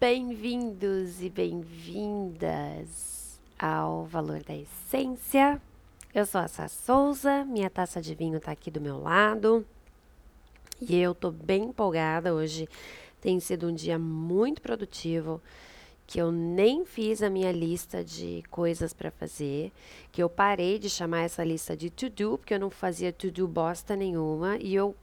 Bem-vindos e bem-vindas ao Valor da Essência. Eu sou a Sá Souza, minha taça de vinho está aqui do meu lado e eu tô bem empolgada hoje. Tem sido um dia muito produtivo, que eu nem fiz a minha lista de coisas para fazer, que eu parei de chamar essa lista de to-do, porque eu não fazia to-do bosta nenhuma, e eu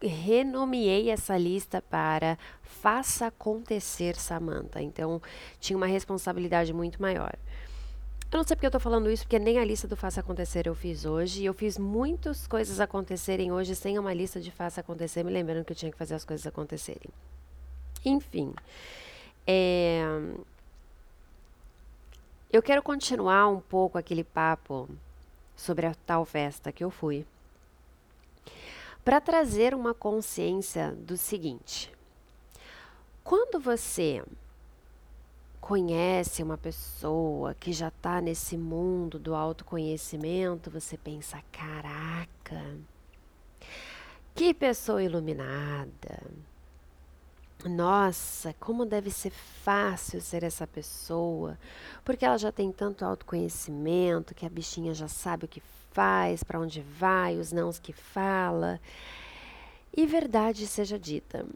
renomeei essa lista para Faça Acontecer Samantha. Então, tinha uma responsabilidade muito maior. Eu não sei porque eu tô falando isso, porque nem a lista do Faça Acontecer eu fiz hoje. E eu fiz muitas coisas acontecerem hoje sem uma lista de Faça Acontecer, me lembrando que eu tinha que fazer as coisas acontecerem. Enfim. É... Eu quero continuar um pouco aquele papo sobre a tal festa que eu fui. Para trazer uma consciência do seguinte: quando você conhece uma pessoa que já está nesse mundo do autoconhecimento, você pensa: caraca, que pessoa iluminada. Nossa, como deve ser fácil ser essa pessoa, porque ela já tem tanto autoconhecimento que a bichinha já sabe o que faz, para onde vai, os nãos que fala. E verdade seja dita,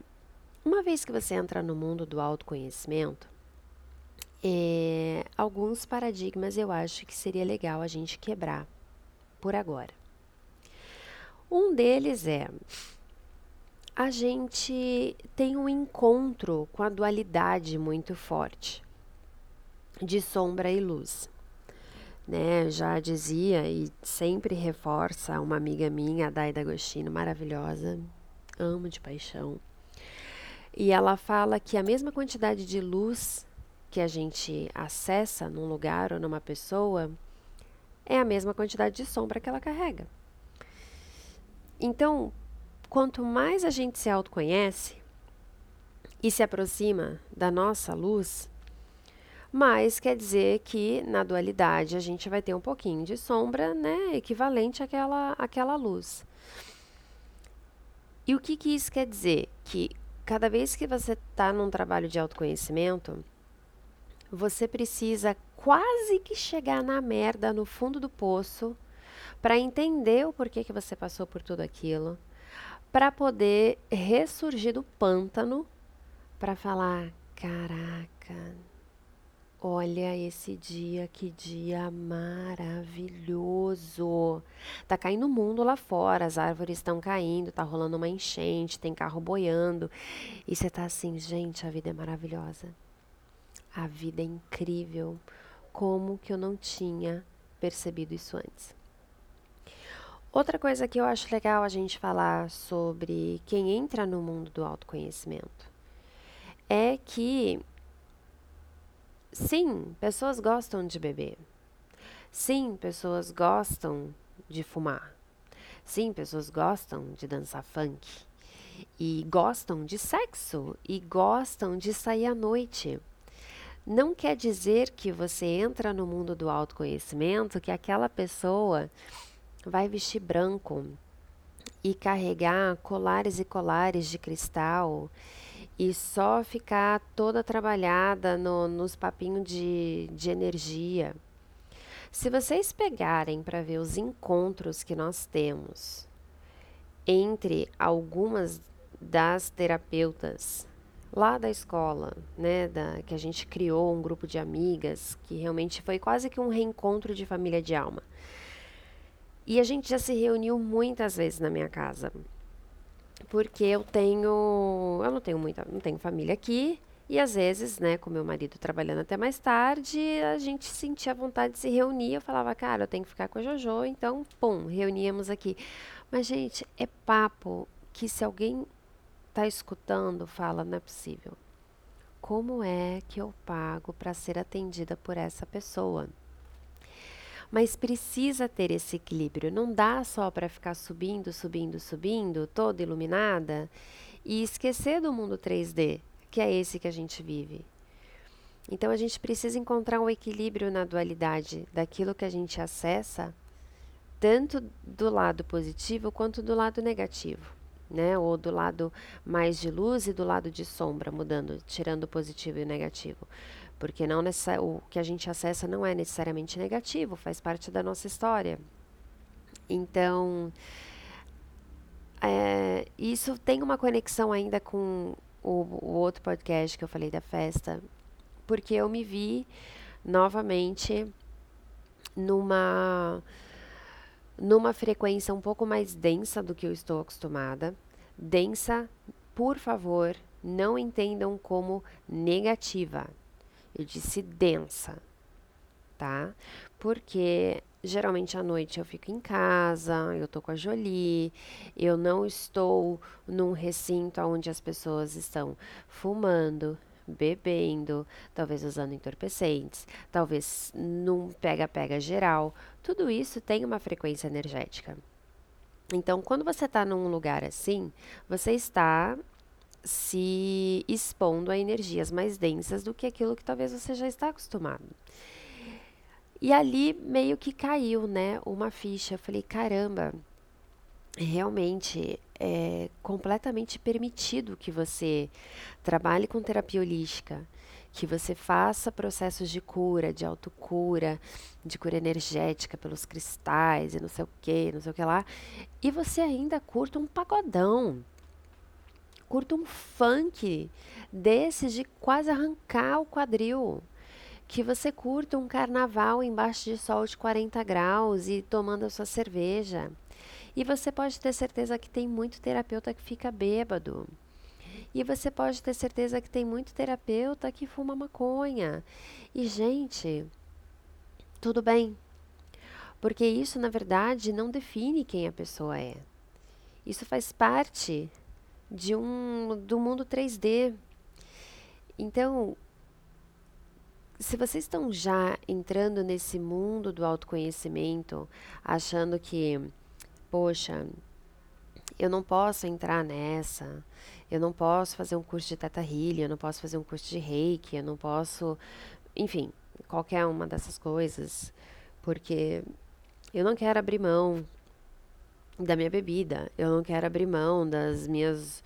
uma vez que você entra no mundo do autoconhecimento, é, alguns paradigmas eu acho que seria legal a gente quebrar por agora. Um deles é a gente tem um encontro com a dualidade muito forte de sombra e luz. Né, já dizia e sempre reforça uma amiga minha, a Daida Agostino, maravilhosa, amo de paixão. E ela fala que a mesma quantidade de luz que a gente acessa num lugar ou numa pessoa é a mesma quantidade de sombra que ela carrega. Então, quanto mais a gente se autoconhece e se aproxima da nossa luz, mais quer dizer que na dualidade a gente vai ter um pouquinho de sombra, né, equivalente àquela, àquela luz. E o que, que isso quer dizer? Que cada vez que você está num trabalho de autoconhecimento, você precisa quase que chegar na merda, no fundo do poço, para entender o porquê que você passou por tudo aquilo, para poder ressurgir do pântano, para falar: caraca, olha esse dia, que dia maravilhoso. Tá caindo o mundo lá fora, as árvores estão caindo, tá rolando uma enchente, tem carro boiando, e você tá assim, gente, a vida é maravilhosa. A vida é incrível. Como que eu não tinha percebido isso antes? Outra coisa que eu acho legal a gente falar sobre quem entra no mundo do autoconhecimento é que, sim, pessoas gostam de beber. Sim, pessoas gostam de fumar. Sim, pessoas gostam de dançar funk. E gostam de sexo. E gostam de sair à noite não quer dizer que você entra no mundo do autoconhecimento que aquela pessoa vai vestir branco e carregar colares e colares de cristal e só ficar toda trabalhada no, nos papinhos de, de energia. Se vocês pegarem para ver os encontros que nós temos entre algumas das terapeutas lá da escola, né, da, que a gente criou um grupo de amigas, que realmente foi quase que um reencontro de família de alma. E a gente já se reuniu muitas vezes na minha casa. Porque eu tenho, eu não tenho muita, não tenho família aqui, e às vezes, né, com meu marido trabalhando até mais tarde, a gente sentia vontade de se reunir. Eu falava, cara, eu tenho que ficar com a Jojo, então, pum, reuníamos aqui. Mas, gente, é papo que se alguém está escutando fala: não é possível. Como é que eu pago para ser atendida por essa pessoa? Mas precisa ter esse equilíbrio. Não dá só para ficar subindo, subindo, subindo, toda iluminada e esquecer do mundo 3D, que é esse que a gente vive. Então a gente precisa encontrar um equilíbrio na dualidade daquilo que a gente acessa, tanto do lado positivo quanto do lado negativo, né? Ou do lado mais de luz e do lado de sombra, mudando, tirando o positivo e o negativo. Porque não o que a gente acessa não é necessariamente negativo, faz parte da nossa história. Então, é, isso tem uma conexão ainda com o, o outro podcast que eu falei da festa, porque eu me vi novamente numa numa frequência um pouco mais densa do que eu estou acostumada. Densa, por favor, não entendam como negativa. Eu disse densa, tá? Porque geralmente à noite eu fico em casa, eu tô com a Jolie, eu não estou num recinto onde as pessoas estão fumando, bebendo, talvez usando entorpecentes, talvez num pega-pega geral. Tudo isso tem uma frequência energética. Então, quando você está num lugar assim, você está se expondo a energias mais densas do que aquilo que talvez você já está acostumado. E ali meio que caiu, né, uma ficha. Eu falei, caramba, realmente é completamente permitido que você trabalhe com terapia holística, que você faça processos de cura, de autocura, de cura energética pelos cristais e não sei o que, não sei o que lá, e você ainda curta um pagodão, curta um funk desses de quase arrancar o quadril que você curta um carnaval embaixo de sol de 40 graus e tomando a sua cerveja. E você pode ter certeza que tem muito terapeuta que fica bêbado. E você pode ter certeza que tem muito terapeuta que fuma maconha. E, gente, tudo bem. Porque isso, na verdade, não define quem a pessoa é. Isso faz parte de um do mundo 3D. Então, se vocês estão já entrando nesse mundo do autoconhecimento, achando que, poxa, eu não posso entrar nessa, eu não posso fazer um curso de Teta Healing, eu não posso fazer um curso de Reiki, eu não posso, enfim, qualquer uma dessas coisas, porque eu não quero abrir mão da minha bebida, eu não quero abrir mão das minhas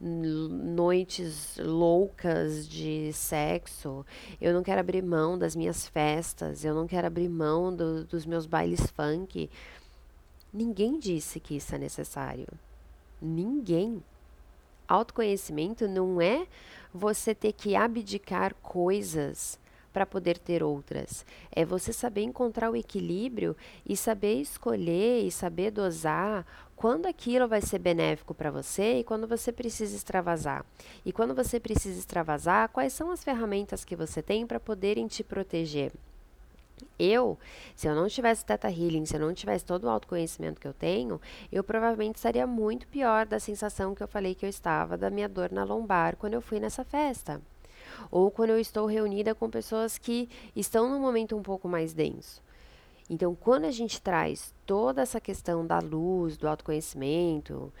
noites loucas de sexo, eu não quero abrir mão das minhas festas, eu não quero abrir mão do, dos meus bailes funk. Ninguém disse que isso é necessário. Ninguém. Autoconhecimento não é você ter que abdicar coisas para poder ter outras. É você saber encontrar o equilíbrio e saber escolher e saber dosar quando aquilo vai ser benéfico para você e quando você precisa extravasar. E quando você precisa extravasar, quais são as ferramentas que você tem para poderem te proteger? Eu, se eu não tivesse Teta Healing, se eu não tivesse todo o autoconhecimento que eu tenho, eu provavelmente estaria muito pior da sensação que eu falei que eu estava da minha dor na lombar quando eu fui nessa festa ou quando eu estou reunida com pessoas que estão num momento um pouco mais denso. Então, quando a gente traz toda essa questão da luz, do autoconhecimento,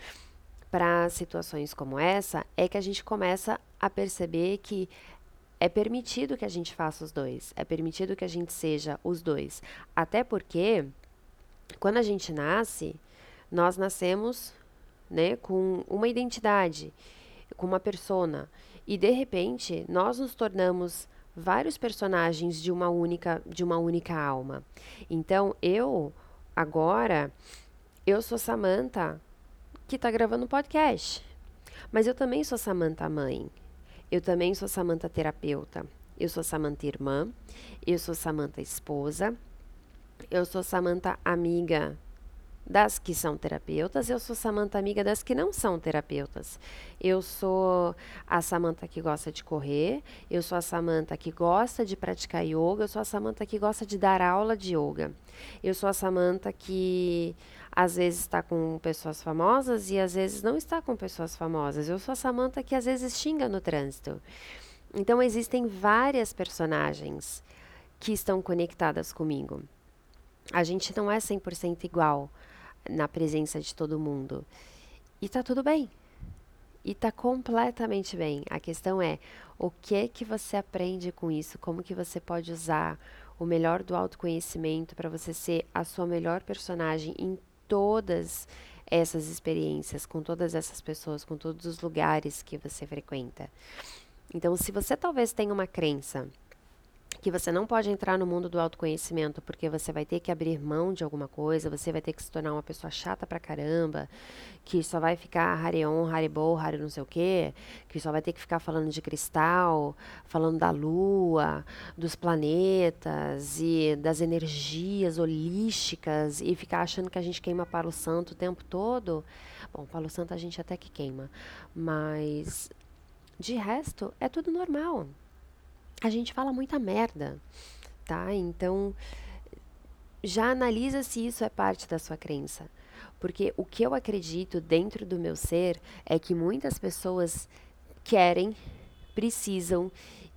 para situações como essa, é que a gente começa a perceber que é permitido que a gente faça os dois, é permitido que a gente seja os dois. Até porque, quando a gente nasce, nós nascemos né, com uma identidade, com uma persona. E de repente, nós nos tornamos vários personagens de uma única de uma única alma. Então, eu agora eu sou Samantha que está gravando um podcast. Mas eu também sou Samantha mãe. Eu também sou Samantha terapeuta. Eu sou Samantha irmã. Eu sou Samantha esposa. Eu sou Samantha amiga das que são terapeutas, eu sou Samanta amiga das que não são terapeutas. Eu sou a Samanta que gosta de correr, eu sou a Samanta que gosta de praticar yoga, eu sou a Samanta que gosta de dar aula de yoga. Eu sou a Samanta que às vezes está com pessoas famosas e às vezes não está com pessoas famosas. Eu sou a Samanta que às vezes xinga no trânsito. Então existem várias personagens que estão conectadas comigo. A gente não é 100% igual na presença de todo mundo. E tá tudo bem. E tá completamente bem. A questão é o que que você aprende com isso, como que você pode usar o melhor do autoconhecimento para você ser a sua melhor personagem em todas essas experiências, com todas essas pessoas, com todos os lugares que você frequenta. Então, se você talvez tenha uma crença que você não pode entrar no mundo do autoconhecimento porque você vai ter que abrir mão de alguma coisa, você vai ter que se tornar uma pessoa chata pra caramba, que só vai ficar Harion, Haribo, Hari não sei o quê, que só vai ter que ficar falando de cristal, falando da lua, dos planetas e das energias holísticas e ficar achando que a gente queima palo santo o tempo todo. Bom, palo santo a gente até que queima, mas de resto é tudo normal a gente fala muita merda, tá? Então, já analisa se isso é parte da sua crença. Porque o que eu acredito dentro do meu ser é que muitas pessoas querem, precisam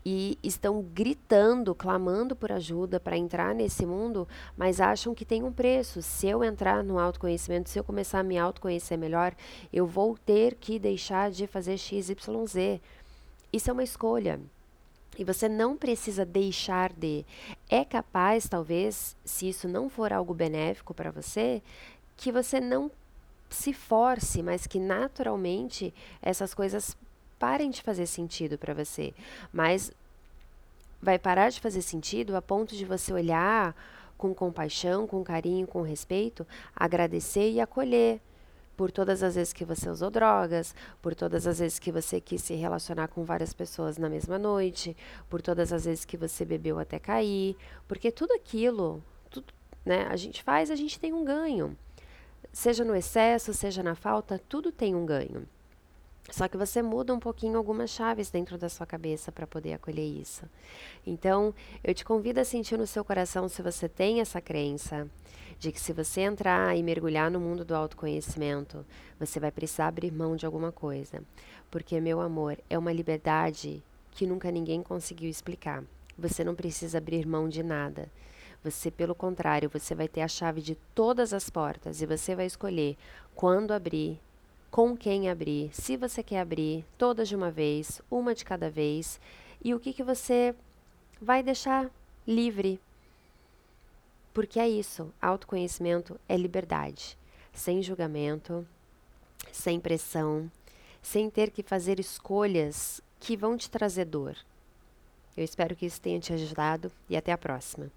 e estão gritando, clamando por ajuda para entrar nesse mundo, mas acham que tem um preço. Se eu entrar no autoconhecimento, se eu começar a me autoconhecer melhor, eu vou ter que deixar de fazer XYZ. Isso é uma escolha. E você não precisa deixar de. É capaz, talvez, se isso não for algo benéfico para você, que você não se force, mas que naturalmente essas coisas parem de fazer sentido para você. Mas vai parar de fazer sentido a ponto de você olhar com compaixão, com carinho, com respeito, agradecer e acolher por todas as vezes que você usou drogas, por todas as vezes que você quis se relacionar com várias pessoas na mesma noite, por todas as vezes que você bebeu até cair, porque tudo aquilo, tudo, né, a gente faz, a gente tem um ganho. Seja no excesso, seja na falta, tudo tem um ganho. Só que você muda um pouquinho algumas chaves dentro da sua cabeça para poder acolher isso. Então, eu te convido a sentir no seu coração se você tem essa crença de que se você entrar e mergulhar no mundo do autoconhecimento, você vai precisar abrir mão de alguma coisa. Porque, meu amor, é uma liberdade que nunca ninguém conseguiu explicar. Você não precisa abrir mão de nada. Você, pelo contrário, você vai ter a chave de todas as portas e você vai escolher quando abrir com quem abrir, se você quer abrir, todas de uma vez, uma de cada vez, e o que, que você vai deixar livre. Porque é isso, autoconhecimento é liberdade, sem julgamento, sem pressão, sem ter que fazer escolhas que vão te trazer dor. Eu espero que isso tenha te ajudado e até a próxima.